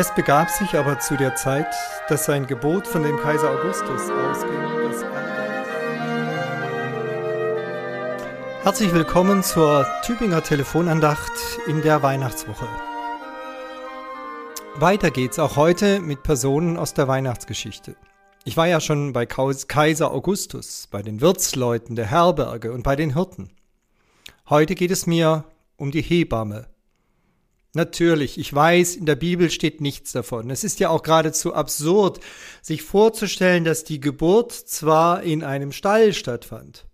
Es begab sich aber zu der Zeit, dass sein Gebot von dem Kaiser Augustus ausging, Herzlich willkommen zur Tübinger Telefonandacht in der Weihnachtswoche. Weiter geht's auch heute mit Personen aus der Weihnachtsgeschichte. Ich war ja schon bei Kaiser Augustus, bei den Wirtsleuten der Herberge und bei den Hirten. Heute geht es mir um die Hebamme, Natürlich, ich weiß, in der Bibel steht nichts davon. Es ist ja auch geradezu absurd, sich vorzustellen, dass die Geburt zwar in einem Stall stattfand.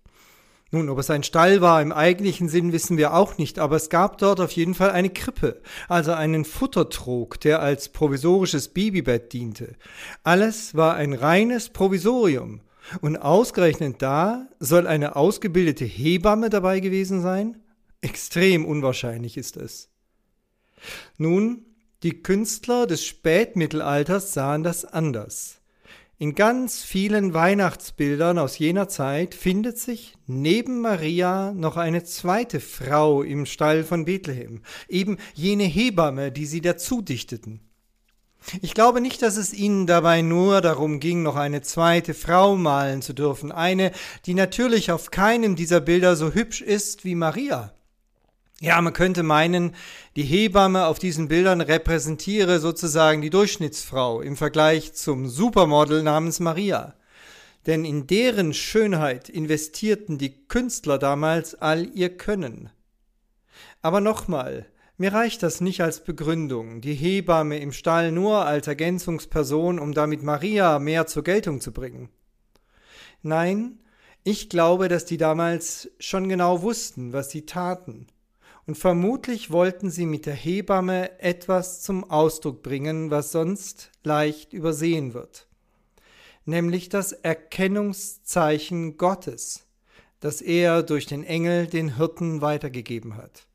Nun, ob es ein Stall war im eigentlichen Sinn, wissen wir auch nicht, aber es gab dort auf jeden Fall eine Krippe, also einen Futtertrog, der als provisorisches Babybett diente. Alles war ein reines Provisorium. Und ausgerechnet da soll eine ausgebildete Hebamme dabei gewesen sein? Extrem unwahrscheinlich ist es. Nun, die Künstler des Spätmittelalters sahen das anders. In ganz vielen Weihnachtsbildern aus jener Zeit findet sich neben Maria noch eine zweite Frau im Stall von Bethlehem, eben jene Hebamme, die sie dazu dichteten. Ich glaube nicht, dass es ihnen dabei nur darum ging, noch eine zweite Frau malen zu dürfen, eine, die natürlich auf keinem dieser Bilder so hübsch ist wie Maria. Ja, man könnte meinen, die Hebamme auf diesen Bildern repräsentiere sozusagen die Durchschnittsfrau im Vergleich zum Supermodel namens Maria. Denn in deren Schönheit investierten die Künstler damals all ihr Können. Aber nochmal, mir reicht das nicht als Begründung, die Hebamme im Stall nur als Ergänzungsperson, um damit Maria mehr zur Geltung zu bringen. Nein, ich glaube, dass die damals schon genau wussten, was sie taten und vermutlich wollten sie mit der Hebamme etwas zum Ausdruck bringen, was sonst leicht übersehen wird, nämlich das Erkennungszeichen Gottes, das er durch den Engel den Hirten weitergegeben hat.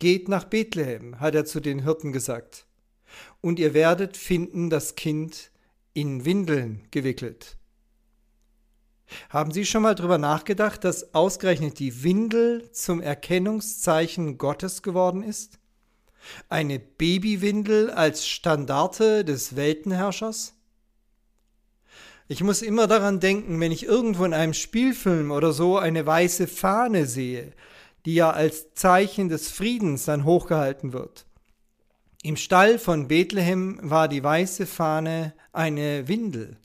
Geht nach Bethlehem, hat er zu den Hirten gesagt, und ihr werdet finden das Kind in Windeln gewickelt. Haben Sie schon mal darüber nachgedacht, dass ausgerechnet die Windel zum Erkennungszeichen Gottes geworden ist? Eine Babywindel als Standarte des Weltenherrschers? Ich muss immer daran denken, wenn ich irgendwo in einem Spielfilm oder so eine weiße Fahne sehe, die ja als Zeichen des Friedens dann hochgehalten wird. Im Stall von Bethlehem war die weiße Fahne eine Windel.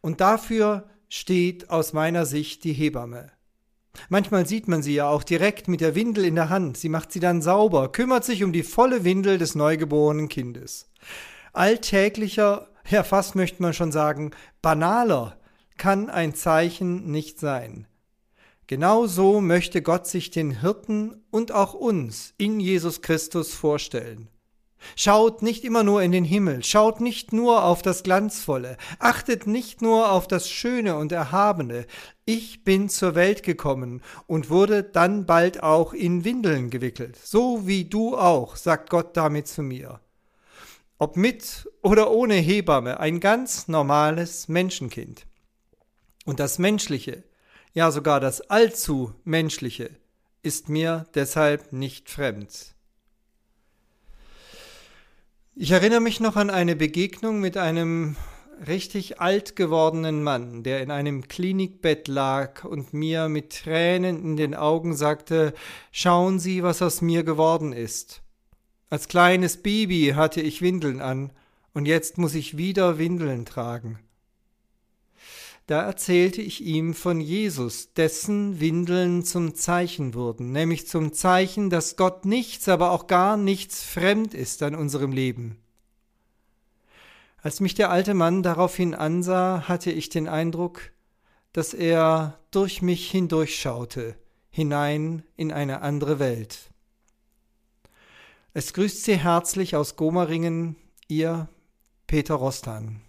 Und dafür steht aus meiner Sicht die Hebamme. Manchmal sieht man sie ja auch direkt mit der Windel in der Hand. Sie macht sie dann sauber, kümmert sich um die volle Windel des neugeborenen Kindes. Alltäglicher, ja fast möchte man schon sagen, banaler kann ein Zeichen nicht sein. Genau so möchte Gott sich den Hirten und auch uns in Jesus Christus vorstellen. Schaut nicht immer nur in den Himmel, schaut nicht nur auf das Glanzvolle, achtet nicht nur auf das Schöne und Erhabene. Ich bin zur Welt gekommen und wurde dann bald auch in Windeln gewickelt, so wie du auch, sagt Gott damit zu mir. Ob mit oder ohne Hebamme, ein ganz normales Menschenkind. Und das Menschliche, ja sogar das allzu Menschliche, ist mir deshalb nicht fremd. Ich erinnere mich noch an eine Begegnung mit einem richtig alt gewordenen Mann, der in einem Klinikbett lag und mir mit Tränen in den Augen sagte, Schauen Sie, was aus mir geworden ist. Als kleines Baby hatte ich Windeln an, und jetzt muss ich wieder Windeln tragen. Da erzählte ich ihm von Jesus, dessen Windeln zum Zeichen wurden, nämlich zum Zeichen, dass Gott nichts, aber auch gar nichts fremd ist an unserem Leben. Als mich der alte Mann daraufhin ansah, hatte ich den Eindruck, dass er durch mich hindurchschaute, hinein in eine andere Welt. Es grüßt Sie herzlich aus Gomaringen, Ihr Peter Rostan.